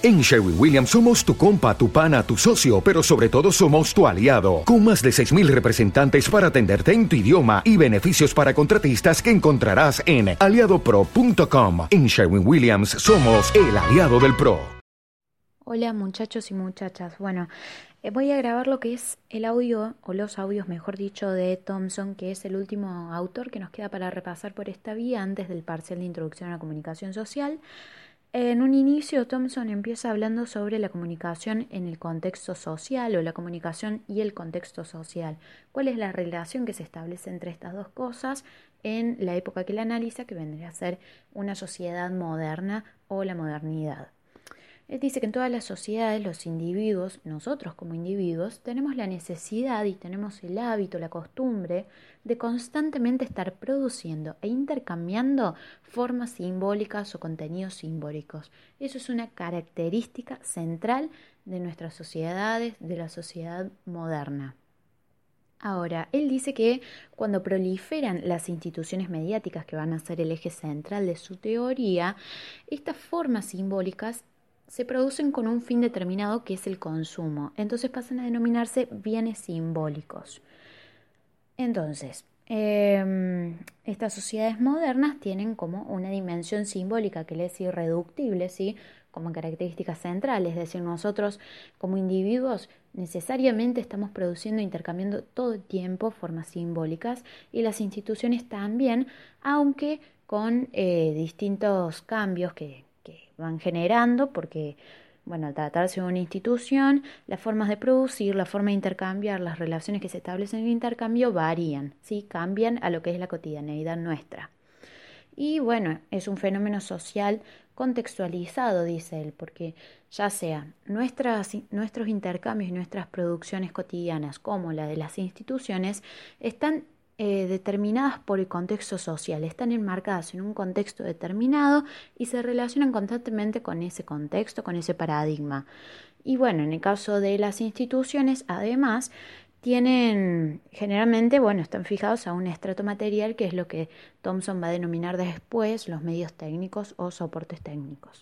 En Sherwin Williams somos tu compa, tu pana, tu socio, pero sobre todo somos tu aliado, con más de 6.000 representantes para atenderte en tu idioma y beneficios para contratistas que encontrarás en aliadopro.com. En Sherwin Williams somos el aliado del PRO. Hola muchachos y muchachas, bueno, eh, voy a grabar lo que es el audio, o los audios mejor dicho, de Thompson, que es el último autor que nos queda para repasar por esta vía antes del parcial de introducción a la comunicación social. En un inicio, Thompson empieza hablando sobre la comunicación en el contexto social o la comunicación y el contexto social. ¿Cuál es la relación que se establece entre estas dos cosas en la época que la analiza, que vendría a ser una sociedad moderna o la modernidad? Él dice que en todas las sociedades los individuos, nosotros como individuos, tenemos la necesidad y tenemos el hábito, la costumbre de constantemente estar produciendo e intercambiando formas simbólicas o contenidos simbólicos. Eso es una característica central de nuestras sociedades, de la sociedad moderna. Ahora, él dice que cuando proliferan las instituciones mediáticas que van a ser el eje central de su teoría, estas formas simbólicas se producen con un fin determinado que es el consumo. Entonces pasan a denominarse bienes simbólicos. Entonces, em, estas sociedades modernas tienen como una dimensión simbólica que les es irreductible, ¿sí? como característica central, es decir, nosotros como individuos necesariamente estamos produciendo intercambiando todo el tiempo formas simbólicas y las instituciones también, aunque con eh, distintos cambios que, van generando, porque, bueno, al tratarse de una institución, las formas de producir, la forma de intercambiar, las relaciones que se establecen en el intercambio varían, ¿sí? cambian a lo que es la cotidianeidad nuestra. Y bueno, es un fenómeno social contextualizado, dice él, porque ya sea nuestras, nuestros intercambios y nuestras producciones cotidianas como la de las instituciones están eh, determinadas por el contexto social, están enmarcadas en un contexto determinado y se relacionan constantemente con ese contexto, con ese paradigma. Y bueno, en el caso de las instituciones, además, tienen generalmente, bueno, están fijados a un estrato material que es lo que Thompson va a denominar después los medios técnicos o soportes técnicos.